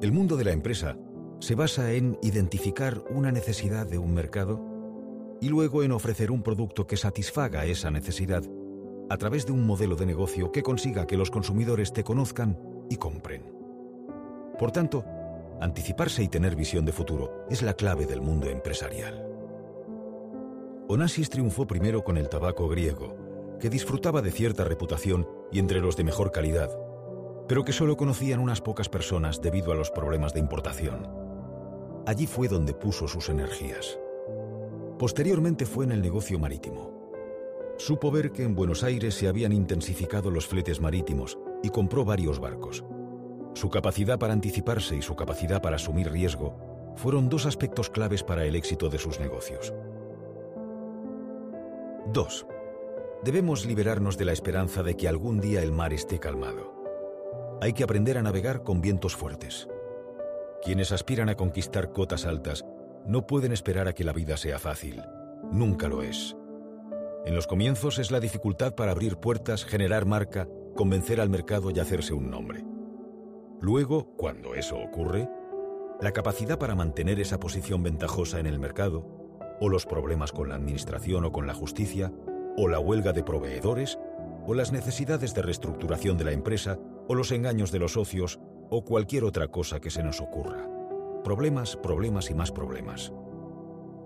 El mundo de la empresa se basa en identificar una necesidad de un mercado y luego en ofrecer un producto que satisfaga esa necesidad a través de un modelo de negocio que consiga que los consumidores te conozcan y compren. Por tanto, anticiparse y tener visión de futuro es la clave del mundo empresarial. Onassis triunfó primero con el tabaco griego, que disfrutaba de cierta reputación y entre los de mejor calidad, pero que solo conocían unas pocas personas debido a los problemas de importación. Allí fue donde puso sus energías. Posteriormente fue en el negocio marítimo. Supo ver que en Buenos Aires se habían intensificado los fletes marítimos y compró varios barcos. Su capacidad para anticiparse y su capacidad para asumir riesgo fueron dos aspectos claves para el éxito de sus negocios. 2. Debemos liberarnos de la esperanza de que algún día el mar esté calmado. Hay que aprender a navegar con vientos fuertes. Quienes aspiran a conquistar cotas altas no pueden esperar a que la vida sea fácil. Nunca lo es. En los comienzos es la dificultad para abrir puertas, generar marca, convencer al mercado y hacerse un nombre. Luego, cuando eso ocurre, la capacidad para mantener esa posición ventajosa en el mercado, o los problemas con la administración o con la justicia, o la huelga de proveedores, o las necesidades de reestructuración de la empresa, o los engaños de los socios, o cualquier otra cosa que se nos ocurra. Problemas, problemas y más problemas.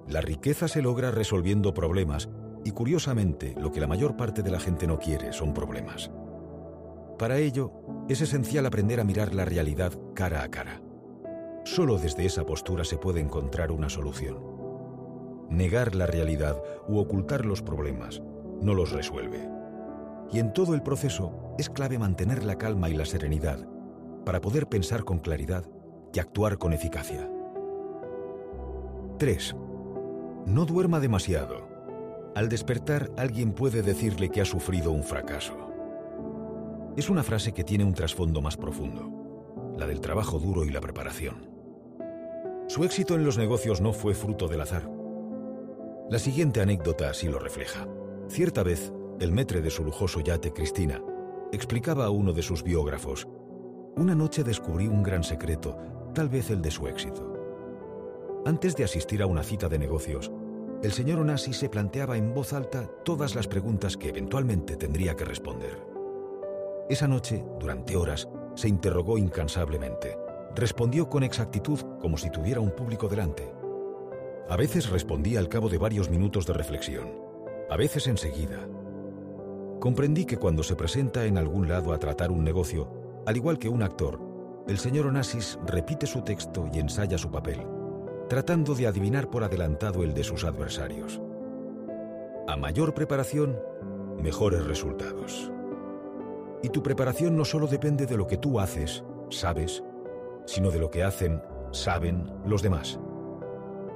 La riqueza se logra resolviendo problemas y curiosamente lo que la mayor parte de la gente no quiere son problemas. Para ello, es esencial aprender a mirar la realidad cara a cara. Solo desde esa postura se puede encontrar una solución. Negar la realidad u ocultar los problemas no los resuelve. Y en todo el proceso es clave mantener la calma y la serenidad para poder pensar con claridad y actuar con eficacia. 3. No duerma demasiado. Al despertar, alguien puede decirle que ha sufrido un fracaso. Es una frase que tiene un trasfondo más profundo, la del trabajo duro y la preparación. Su éxito en los negocios no fue fruto del azar. La siguiente anécdota así lo refleja. Cierta vez, el metre de su lujoso yate Cristina explicaba a uno de sus biógrafos, una noche descubrí un gran secreto tal vez el de su éxito. Antes de asistir a una cita de negocios, el señor Onassi se planteaba en voz alta todas las preguntas que eventualmente tendría que responder. Esa noche, durante horas, se interrogó incansablemente. Respondió con exactitud como si tuviera un público delante. A veces respondía al cabo de varios minutos de reflexión, a veces enseguida. Comprendí que cuando se presenta en algún lado a tratar un negocio, al igual que un actor, el señor Onassis repite su texto y ensaya su papel, tratando de adivinar por adelantado el de sus adversarios. A mayor preparación, mejores resultados. Y tu preparación no solo depende de lo que tú haces, sabes, sino de lo que hacen, saben los demás.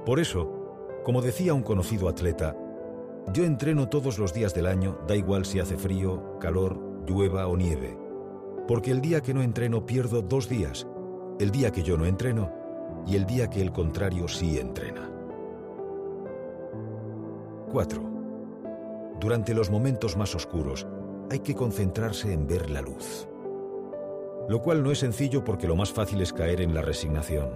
Por eso, como decía un conocido atleta, yo entreno todos los días del año, da igual si hace frío, calor, llueva o nieve porque el día que no entreno pierdo dos días, el día que yo no entreno y el día que el contrario sí entrena. 4. Durante los momentos más oscuros hay que concentrarse en ver la luz. Lo cual no es sencillo porque lo más fácil es caer en la resignación.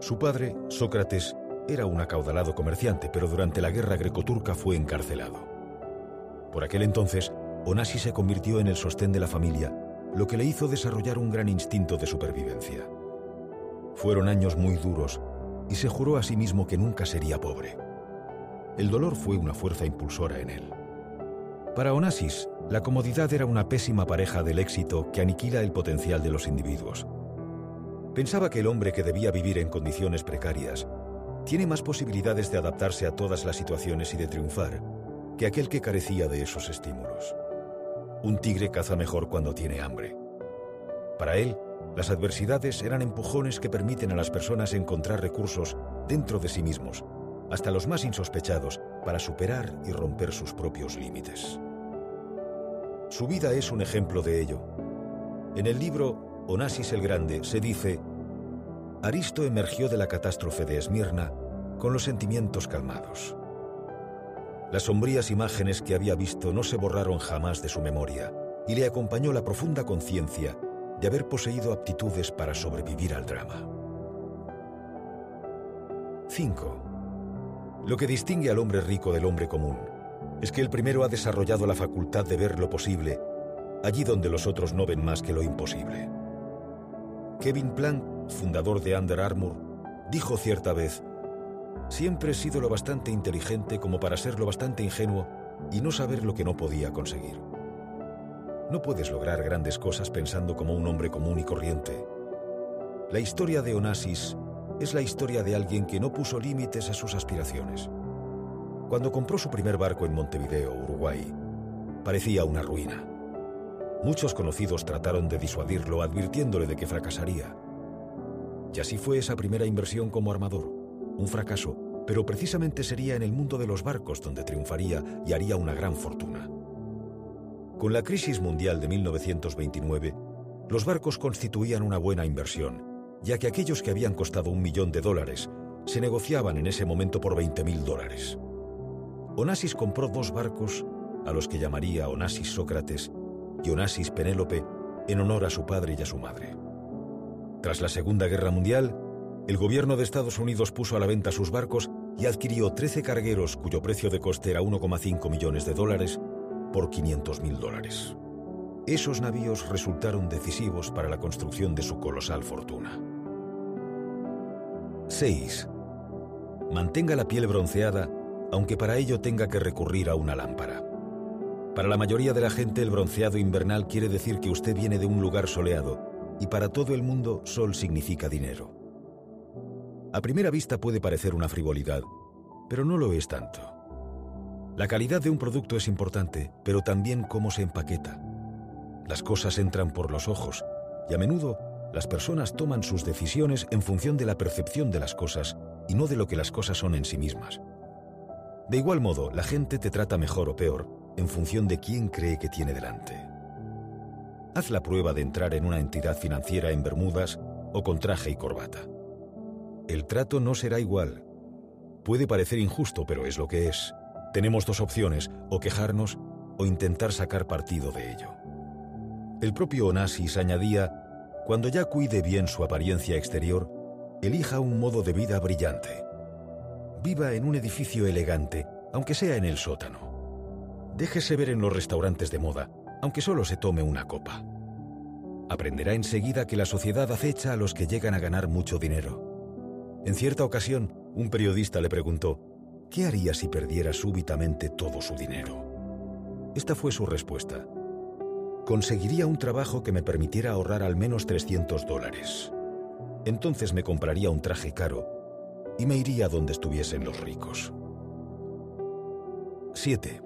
Su padre, Sócrates, era un acaudalado comerciante, pero durante la guerra grecoturca fue encarcelado. Por aquel entonces, Onasi se convirtió en el sostén de la familia lo que le hizo desarrollar un gran instinto de supervivencia. Fueron años muy duros y se juró a sí mismo que nunca sería pobre. El dolor fue una fuerza impulsora en él. Para Onassis, la comodidad era una pésima pareja del éxito que aniquila el potencial de los individuos. Pensaba que el hombre que debía vivir en condiciones precarias tiene más posibilidades de adaptarse a todas las situaciones y de triunfar que aquel que carecía de esos estímulos. Un tigre caza mejor cuando tiene hambre. Para él, las adversidades eran empujones que permiten a las personas encontrar recursos dentro de sí mismos, hasta los más insospechados, para superar y romper sus propios límites. Su vida es un ejemplo de ello. En el libro Onasis el Grande se dice, Aristo emergió de la catástrofe de Esmirna con los sentimientos calmados. Las sombrías imágenes que había visto no se borraron jamás de su memoria, y le acompañó la profunda conciencia y haber poseído aptitudes para sobrevivir al drama. 5. Lo que distingue al hombre rico del hombre común es que el primero ha desarrollado la facultad de ver lo posible allí donde los otros no ven más que lo imposible. Kevin Plank, fundador de Under Armour, dijo cierta vez, Siempre he sido lo bastante inteligente como para ser lo bastante ingenuo y no saber lo que no podía conseguir. No puedes lograr grandes cosas pensando como un hombre común y corriente. La historia de Onassis es la historia de alguien que no puso límites a sus aspiraciones. Cuando compró su primer barco en Montevideo, Uruguay, parecía una ruina. Muchos conocidos trataron de disuadirlo advirtiéndole de que fracasaría. Y así fue esa primera inversión como armador, un fracaso, pero precisamente sería en el mundo de los barcos donde triunfaría y haría una gran fortuna. Con la crisis mundial de 1929, los barcos constituían una buena inversión, ya que aquellos que habían costado un millón de dólares se negociaban en ese momento por 20 mil dólares. Onassis compró dos barcos, a los que llamaría Onassis Sócrates y Onassis Penélope, en honor a su padre y a su madre. Tras la Segunda Guerra Mundial, el gobierno de Estados Unidos puso a la venta sus barcos y adquirió 13 cargueros cuyo precio de coste era 1,5 millones de dólares por 500 mil dólares. Esos navíos resultaron decisivos para la construcción de su colosal fortuna. 6. Mantenga la piel bronceada, aunque para ello tenga que recurrir a una lámpara. Para la mayoría de la gente el bronceado invernal quiere decir que usted viene de un lugar soleado, y para todo el mundo sol significa dinero. A primera vista puede parecer una frivolidad, pero no lo es tanto. La calidad de un producto es importante, pero también cómo se empaqueta. Las cosas entran por los ojos, y a menudo las personas toman sus decisiones en función de la percepción de las cosas y no de lo que las cosas son en sí mismas. De igual modo, la gente te trata mejor o peor en función de quién cree que tiene delante. Haz la prueba de entrar en una entidad financiera en Bermudas o con traje y corbata. El trato no será igual. Puede parecer injusto, pero es lo que es. Tenemos dos opciones, o quejarnos o intentar sacar partido de ello. El propio Onassis añadía cuando ya cuide bien su apariencia exterior, elija un modo de vida brillante. Viva en un edificio elegante, aunque sea en el sótano. Déjese ver en los restaurantes de moda, aunque solo se tome una copa. Aprenderá enseguida que la sociedad acecha a los que llegan a ganar mucho dinero. En cierta ocasión, un periodista le preguntó, ¿qué haría si perdiera súbitamente todo su dinero? Esta fue su respuesta conseguiría un trabajo que me permitiera ahorrar al menos 300 dólares. Entonces me compraría un traje caro y me iría donde estuviesen los ricos. 7.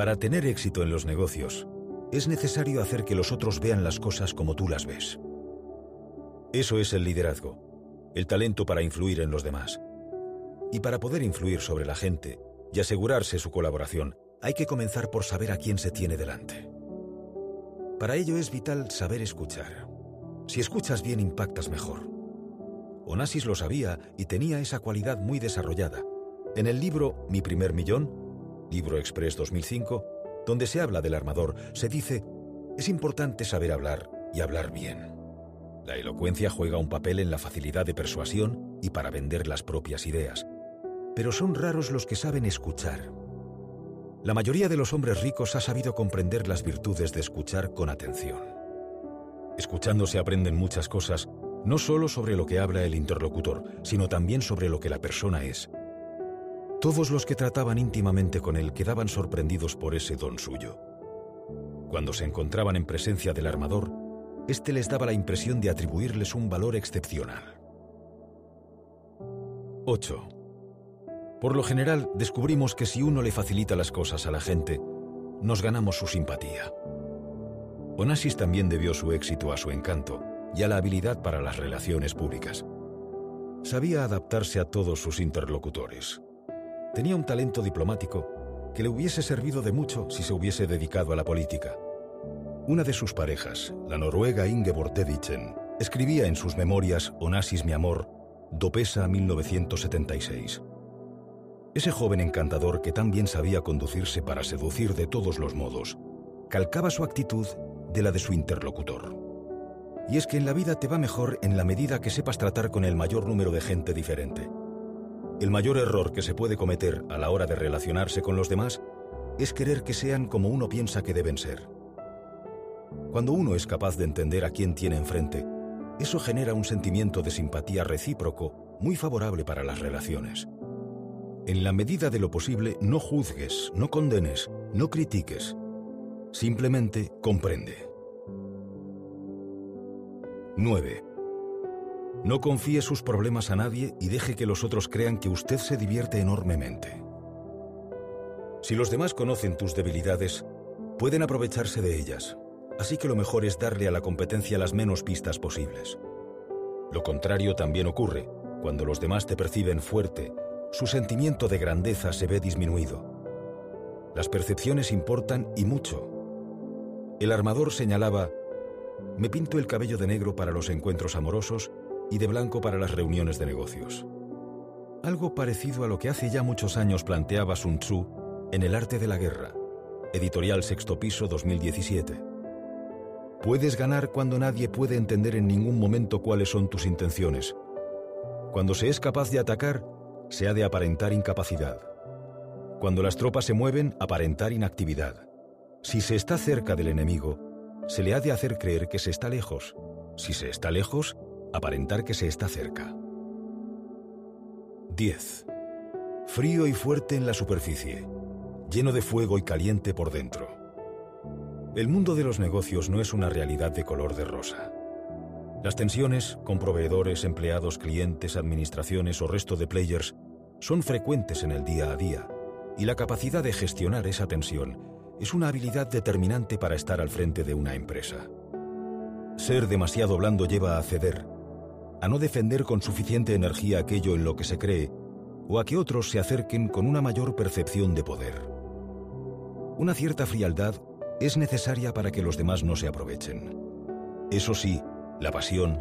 Para tener éxito en los negocios, es necesario hacer que los otros vean las cosas como tú las ves. Eso es el liderazgo, el talento para influir en los demás. Y para poder influir sobre la gente y asegurarse su colaboración, hay que comenzar por saber a quién se tiene delante. Para ello es vital saber escuchar. Si escuchas bien impactas mejor. Onassis lo sabía y tenía esa cualidad muy desarrollada. En el libro Mi primer millón, libro Express 2005, donde se habla del armador, se dice, es importante saber hablar y hablar bien. La elocuencia juega un papel en la facilidad de persuasión y para vender las propias ideas. Pero son raros los que saben escuchar. La mayoría de los hombres ricos ha sabido comprender las virtudes de escuchar con atención. Escuchando se aprenden muchas cosas, no solo sobre lo que habla el interlocutor, sino también sobre lo que la persona es. Todos los que trataban íntimamente con él quedaban sorprendidos por ese don suyo. Cuando se encontraban en presencia del armador, éste les daba la impresión de atribuirles un valor excepcional. 8. Por lo general, descubrimos que si uno le facilita las cosas a la gente, nos ganamos su simpatía. Onassis también debió su éxito a su encanto y a la habilidad para las relaciones públicas. Sabía adaptarse a todos sus interlocutores. Tenía un talento diplomático que le hubiese servido de mucho si se hubiese dedicado a la política. Una de sus parejas, la noruega Ingeborg Dedichen, escribía en sus memorias Onassis mi amor, Dopesa 1976. Ese joven encantador que tan bien sabía conducirse para seducir de todos los modos, calcaba su actitud de la de su interlocutor. Y es que en la vida te va mejor en la medida que sepas tratar con el mayor número de gente diferente. El mayor error que se puede cometer a la hora de relacionarse con los demás es querer que sean como uno piensa que deben ser. Cuando uno es capaz de entender a quién tiene enfrente, eso genera un sentimiento de simpatía recíproco muy favorable para las relaciones. En la medida de lo posible, no juzgues, no condenes, no critiques. Simplemente comprende. 9. No confíe sus problemas a nadie y deje que los otros crean que usted se divierte enormemente. Si los demás conocen tus debilidades, pueden aprovecharse de ellas, así que lo mejor es darle a la competencia las menos pistas posibles. Lo contrario también ocurre, cuando los demás te perciben fuerte, su sentimiento de grandeza se ve disminuido. Las percepciones importan y mucho. El armador señalaba, me pinto el cabello de negro para los encuentros amorosos y de blanco para las reuniones de negocios. Algo parecido a lo que hace ya muchos años planteaba Sun Tzu en el arte de la guerra. Editorial Sexto Piso 2017. Puedes ganar cuando nadie puede entender en ningún momento cuáles son tus intenciones. Cuando se es capaz de atacar, se ha de aparentar incapacidad. Cuando las tropas se mueven, aparentar inactividad. Si se está cerca del enemigo, se le ha de hacer creer que se está lejos. Si se está lejos, aparentar que se está cerca. 10. Frío y fuerte en la superficie lleno de fuego y caliente por dentro. El mundo de los negocios no es una realidad de color de rosa. Las tensiones con proveedores, empleados, clientes, administraciones o resto de players son frecuentes en el día a día y la capacidad de gestionar esa tensión es una habilidad determinante para estar al frente de una empresa. Ser demasiado blando lleva a ceder, a no defender con suficiente energía aquello en lo que se cree o a que otros se acerquen con una mayor percepción de poder. Una cierta frialdad es necesaria para que los demás no se aprovechen. Eso sí, la pasión,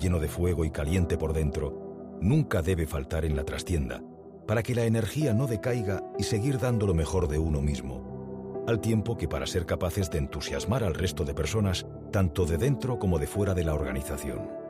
lleno de fuego y caliente por dentro, nunca debe faltar en la trastienda, para que la energía no decaiga y seguir dando lo mejor de uno mismo, al tiempo que para ser capaces de entusiasmar al resto de personas, tanto de dentro como de fuera de la organización.